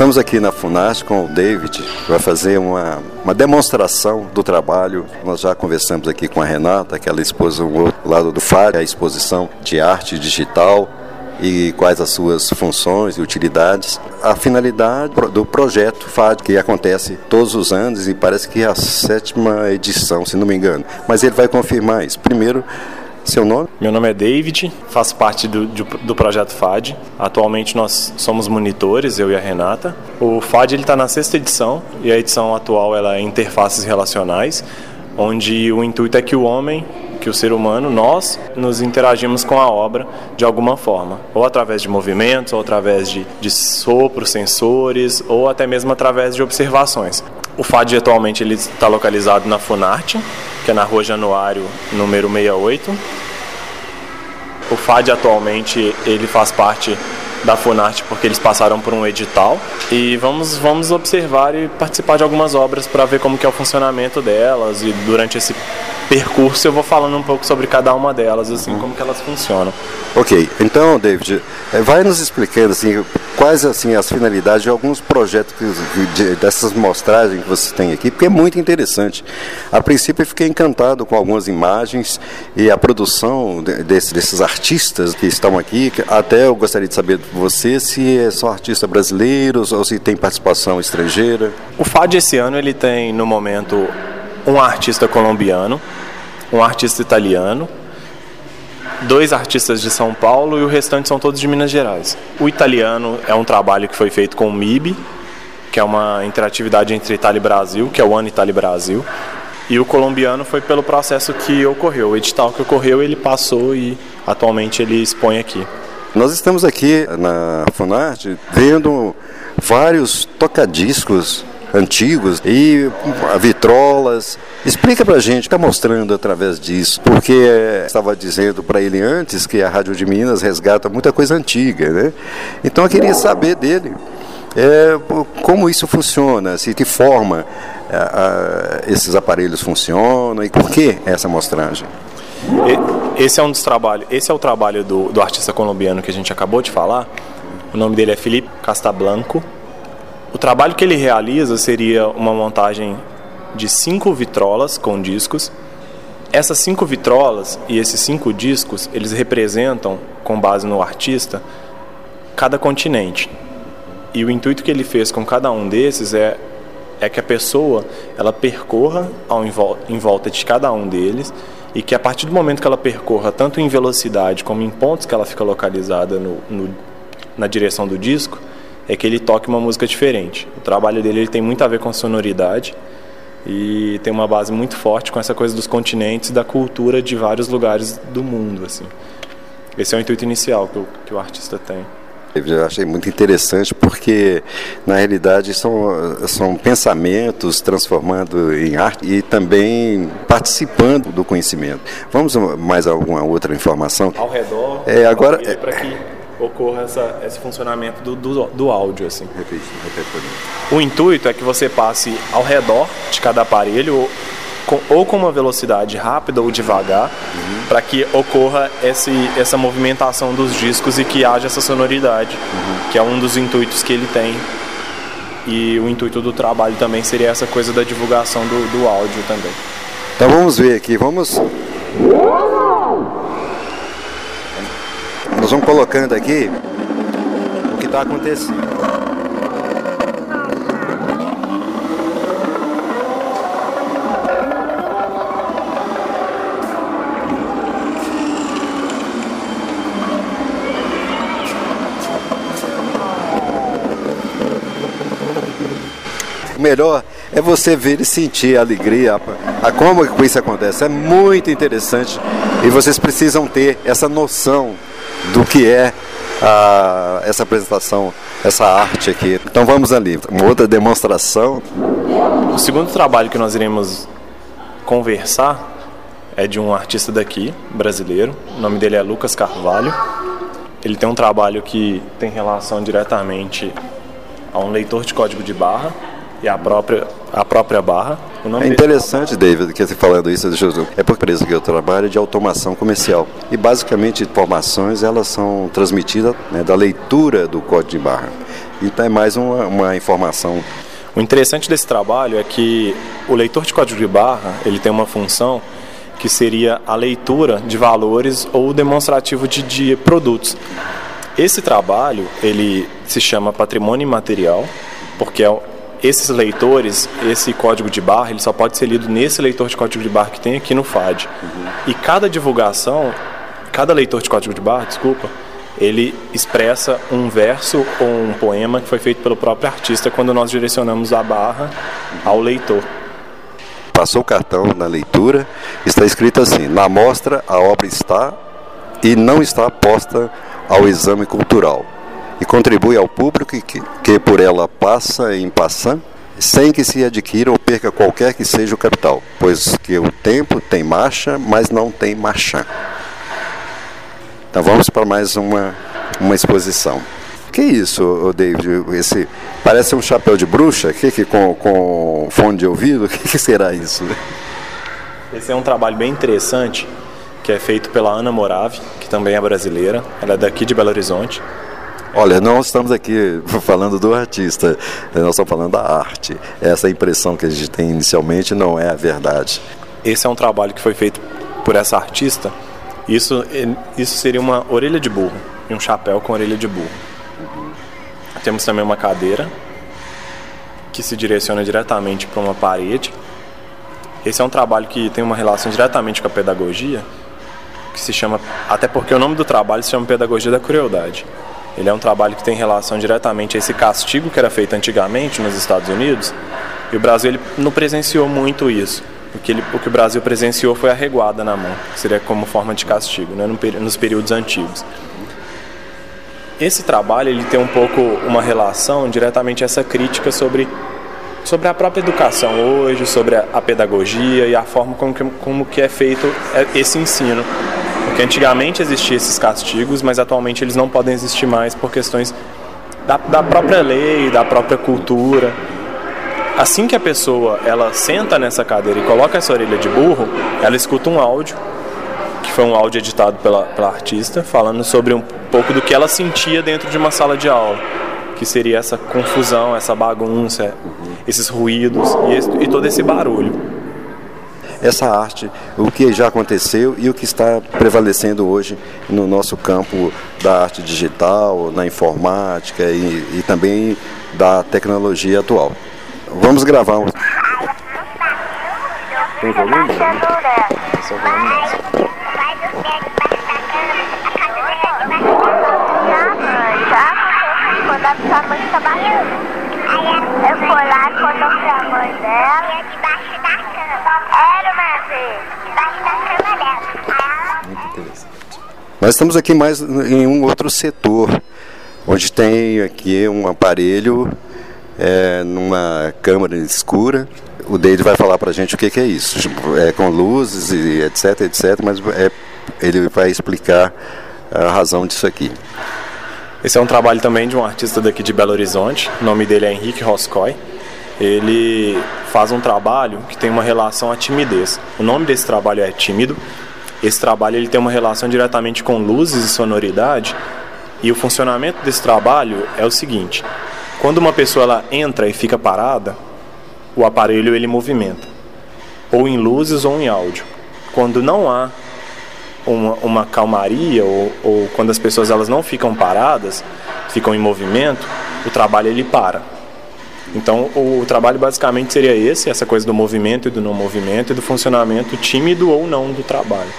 Estamos aqui na FUNAS com o David, que vai fazer uma, uma demonstração do trabalho. Nós já conversamos aqui com a Renata, que ela expôs o outro lado do FAD, a exposição de arte digital e quais as suas funções e utilidades. A finalidade do projeto FAD, que acontece todos os anos e parece que é a sétima edição, se não me engano. Mas ele vai confirmar isso. Primeiro, seu nome? Meu nome é David, faço parte do, do, do projeto FAD. Atualmente nós somos monitores, eu e a Renata. O FAD está na sexta edição e a edição atual ela é interfaces relacionais, onde o intuito é que o homem, que o ser humano, nós nos interagimos com a obra de alguma forma, ou através de movimentos, ou através de, de sopros, sensores, ou até mesmo através de observações. O FAD atualmente ele está localizado na Funarte, que é na Rua Januário, número 68. O FAD atualmente ele faz parte da Funarte porque eles passaram por um edital e vamos vamos observar e participar de algumas obras para ver como que é o funcionamento delas e durante esse percurso eu vou falando um pouco sobre cada uma delas assim como que elas funcionam. Ok, então David, eh, vai nos explicando assim quais assim as finalidades de alguns projetos que, de, dessas mostragens que você tem aqui, porque é muito interessante. A princípio eu fiquei encantado com algumas imagens e a produção de, desse, desses artistas que estão aqui. Até eu gostaria de saber você se é só artistas brasileiros ou se tem participação estrangeira. O FAD esse ano ele tem no momento um artista colombiano, um artista italiano dois artistas de São Paulo e o restante são todos de Minas Gerais. O italiano é um trabalho que foi feito com o MIB, que é uma interatividade entre Itália e Brasil, que é o Ano Itália e Brasil. E o colombiano foi pelo processo que ocorreu. O edital que ocorreu, ele passou e atualmente ele expõe aqui. Nós estamos aqui na Funarte vendo vários tocadiscos antigos e vitrolas. Explica pra gente, está mostrando através disso, porque estava dizendo para ele antes que a Rádio de Minas resgata muita coisa antiga, né? Então eu queria saber dele é, como isso funciona, se que forma a, é, a, esses aparelhos funcionam e por que essa mostragem. Esse é um dos trabalhos, esse é o trabalho do, do artista colombiano que a gente acabou de falar. O nome dele é Felipe Castablanco. O trabalho que ele realiza seria uma montagem de cinco vitrolas com discos. Essas cinco vitrolas e esses cinco discos, eles representam, com base no artista, cada continente. E o intuito que ele fez com cada um desses é, é que a pessoa ela percorra ao, em volta de cada um deles e que a partir do momento que ela percorra tanto em velocidade como em pontos que ela fica localizada no, no, na direção do disco, é que ele toque uma música diferente. O trabalho dele ele tem muito a ver com sonoridade e tem uma base muito forte com essa coisa dos continentes, da cultura de vários lugares do mundo, assim. Esse é o intuito inicial que o, que o artista tem. Eu achei muito interessante porque, na realidade, são, são pensamentos transformando em arte e também participando do conhecimento. Vamos mais alguma outra informação? Ao redor, é, agora, é, para que ocorra essa, esse funcionamento do, do, do áudio. Assim. O intuito é que você passe ao redor de cada aparelho, com, ou com uma velocidade rápida ou devagar, uhum. para que ocorra esse, essa movimentação dos discos e que haja essa sonoridade, uhum. que é um dos intuitos que ele tem. E o intuito do trabalho também seria essa coisa da divulgação do, do áudio também. Então vamos ver aqui, vamos nós vamos colocando aqui o que está acontecendo. O melhor é você ver e sentir a alegria, a, a como isso acontece. É muito interessante e vocês precisam ter essa noção do que é a, essa apresentação, essa arte aqui. Então vamos ali, uma outra demonstração. O segundo trabalho que nós iremos conversar é de um artista daqui, brasileiro. O nome dele é Lucas Carvalho. Ele tem um trabalho que tem relação diretamente a um leitor de código de barra e a própria, a própria barra. é interessante, David, que você falando isso, é por empresa que eu trabalho de automação comercial. E basicamente informações elas são transmitidas né, da leitura do código de barra. Então é mais uma, uma informação. O interessante desse trabalho é que o leitor de código de barra ele tem uma função que seria a leitura de valores ou demonstrativo de, de produtos. Esse trabalho ele se chama patrimônio imaterial porque é esses leitores, esse código de barra, ele só pode ser lido nesse leitor de código de barra que tem aqui no FAD. Uhum. E cada divulgação, cada leitor de código de barra, desculpa, ele expressa um verso ou um poema que foi feito pelo próprio artista quando nós direcionamos a barra ao leitor. Passou o cartão na leitura, está escrito assim: na mostra a obra está e não está posta ao exame cultural e contribui ao público que, que por ela passa em passant, sem que se adquira ou perca qualquer que seja o capital, pois que o tempo tem marcha, mas não tem marchand. Então vamos para mais uma, uma exposição. Que isso, David? Esse parece um chapéu de bruxa, que, que com, com fone de ouvido. O que, que será isso? Esse é um trabalho bem interessante que é feito pela Ana Morave, que também é brasileira. Ela é daqui de Belo Horizonte. Olha, não estamos aqui falando do artista, nós estamos falando da arte. Essa impressão que a gente tem inicialmente não é a verdade. Esse é um trabalho que foi feito por essa artista. Isso, isso seria uma orelha de burro e um chapéu com orelha de burro. Temos também uma cadeira que se direciona diretamente para uma parede. Esse é um trabalho que tem uma relação diretamente com a pedagogia, que se chama, até porque o nome do trabalho se chama Pedagogia da Crueldade. Ele é um trabalho que tem relação diretamente a esse castigo que era feito antigamente nos Estados Unidos. E o Brasil ele não presenciou muito isso. O que, ele, o que o Brasil presenciou foi a reguada na mão, que seria como forma de castigo, né, nos períodos antigos. Esse trabalho ele tem um pouco uma relação diretamente a essa crítica sobre, sobre a própria educação hoje, sobre a, a pedagogia e a forma como que, como que é feito esse ensino. Porque antigamente existiam esses castigos, mas atualmente eles não podem existir mais por questões da, da própria lei, da própria cultura. Assim que a pessoa ela senta nessa cadeira e coloca essa orelha de burro, ela escuta um áudio, que foi um áudio editado pela, pela artista, falando sobre um pouco do que ela sentia dentro de uma sala de aula, que seria essa confusão, essa bagunça, esses ruídos e, e todo esse barulho essa arte, o que já aconteceu e o que está prevalecendo hoje no nosso campo da arte digital, na informática e, e também da tecnologia atual. Vamos gravar um. Tem volume? É. Quando a mãe está eu fui lá, contou a mãe dela. debaixo da era uma vez, debaixo da cama dela. Muito interessante. Nós estamos aqui mais em um outro setor, onde tem aqui um aparelho é, numa câmara escura. O David vai falar para a gente o que, que, é isso, é com luzes e etc, etc, mas é, ele vai explicar a razão disso aqui. Esse é um trabalho também de um artista daqui de Belo Horizonte, o nome dele é Henrique Roscoe ele faz um trabalho que tem uma relação à timidez. O nome desse trabalho é Tímido. Esse trabalho ele tem uma relação diretamente com luzes e sonoridade. E o funcionamento desse trabalho é o seguinte: quando uma pessoa ela entra e fica parada, o aparelho ele movimenta, ou em luzes ou em áudio. Quando não há uma, uma calmaria ou, ou quando as pessoas elas não ficam paradas, ficam em movimento, o trabalho ele para. Então, o, trabalho basicamente seria esse, essa coisa do movimento e do não movimento e do funcionamento tímido ou não do trabalho.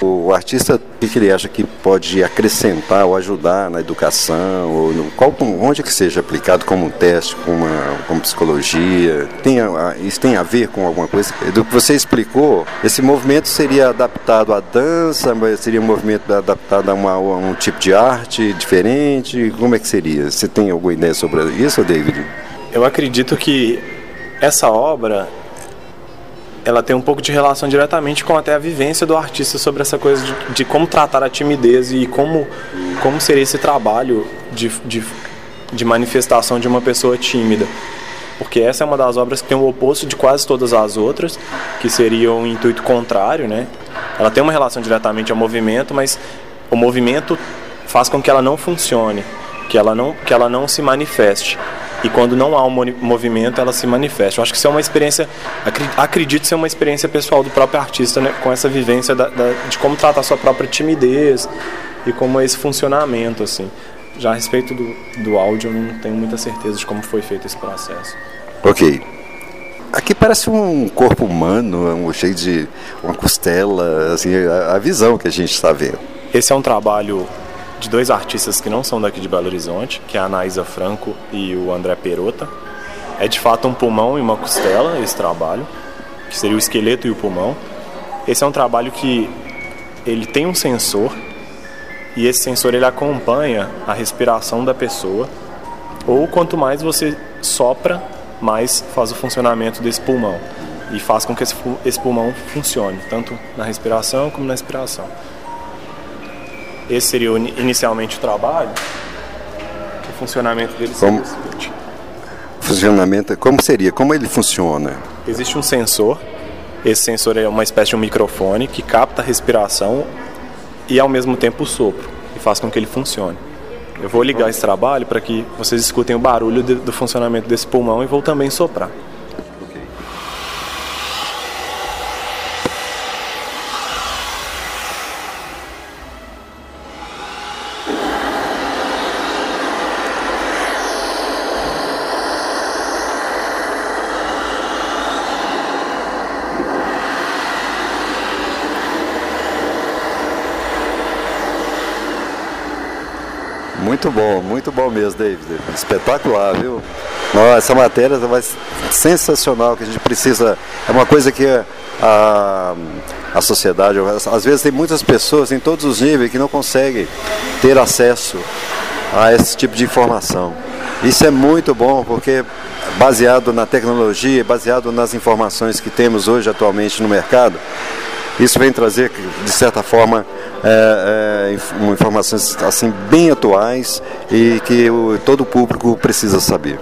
O artista, o que ele acha que pode acrescentar ou ajudar na educação, ou no, qual, onde é que seja aplicado como um teste, como, uma, como psicologia? Tem a, isso tem a ver com alguma coisa? Do que você explicou, esse movimento seria adaptado à dança, seria um movimento adaptado a, uma, a um tipo de arte diferente? Como é que seria? Você tem alguma ideia sobre isso, David? Eu acredito que essa obra ela tem um pouco de relação diretamente com até a vivência do artista sobre essa coisa de, de como tratar a timidez e como, como seria esse trabalho de, de, de manifestação de uma pessoa tímida. Porque essa é uma das obras que tem o oposto de quase todas as outras, que seria um intuito contrário, né? Ela tem uma relação diretamente ao movimento, mas o movimento faz com que ela não funcione, que ela não, que ela não se manifeste e quando não há um movimento ela se manifesta. Eu acho que isso é uma experiência, acredito ser uma experiência pessoal do próprio artista, né, com essa vivência da, da, de como tratar a sua própria timidez e como é esse funcionamento, assim. Já a respeito do, do áudio, eu não tenho muita certeza de como foi feito esse processo. Ok. Aqui parece um corpo humano, um cheio de uma costela, assim, a, a visão que a gente está vendo. Esse é um trabalho de dois artistas que não são daqui de Belo Horizonte, que é a Anaísa Franco e o André Perota. É de fato um pulmão e uma costela esse trabalho, que seria o esqueleto e o pulmão. Esse é um trabalho que ele tem um sensor e esse sensor ele acompanha a respiração da pessoa. Ou quanto mais você sopra, mais faz o funcionamento desse pulmão e faz com que esse pulmão funcione, tanto na respiração como na expiração. Esse seria inicialmente o trabalho. O funcionamento dele como, seria o seguinte. Funcionamento, como seria? Como ele funciona? Existe um sensor. Esse sensor é uma espécie de um microfone que capta a respiração e ao mesmo tempo o sopro e faz com que ele funcione. Eu vou ligar esse trabalho para que vocês escutem o barulho do funcionamento desse pulmão e vou também soprar. Muito bom, muito bom mesmo, David. Espetacular, viu? Nossa, essa matéria vai sensacional, que a gente precisa. É uma coisa que a, a sociedade, às vezes tem muitas pessoas em todos os níveis que não conseguem ter acesso a esse tipo de informação. Isso é muito bom porque baseado na tecnologia, baseado nas informações que temos hoje atualmente no mercado, isso vem trazer, de certa forma, é, é, informações assim bem atuais e que o, todo o público precisa saber.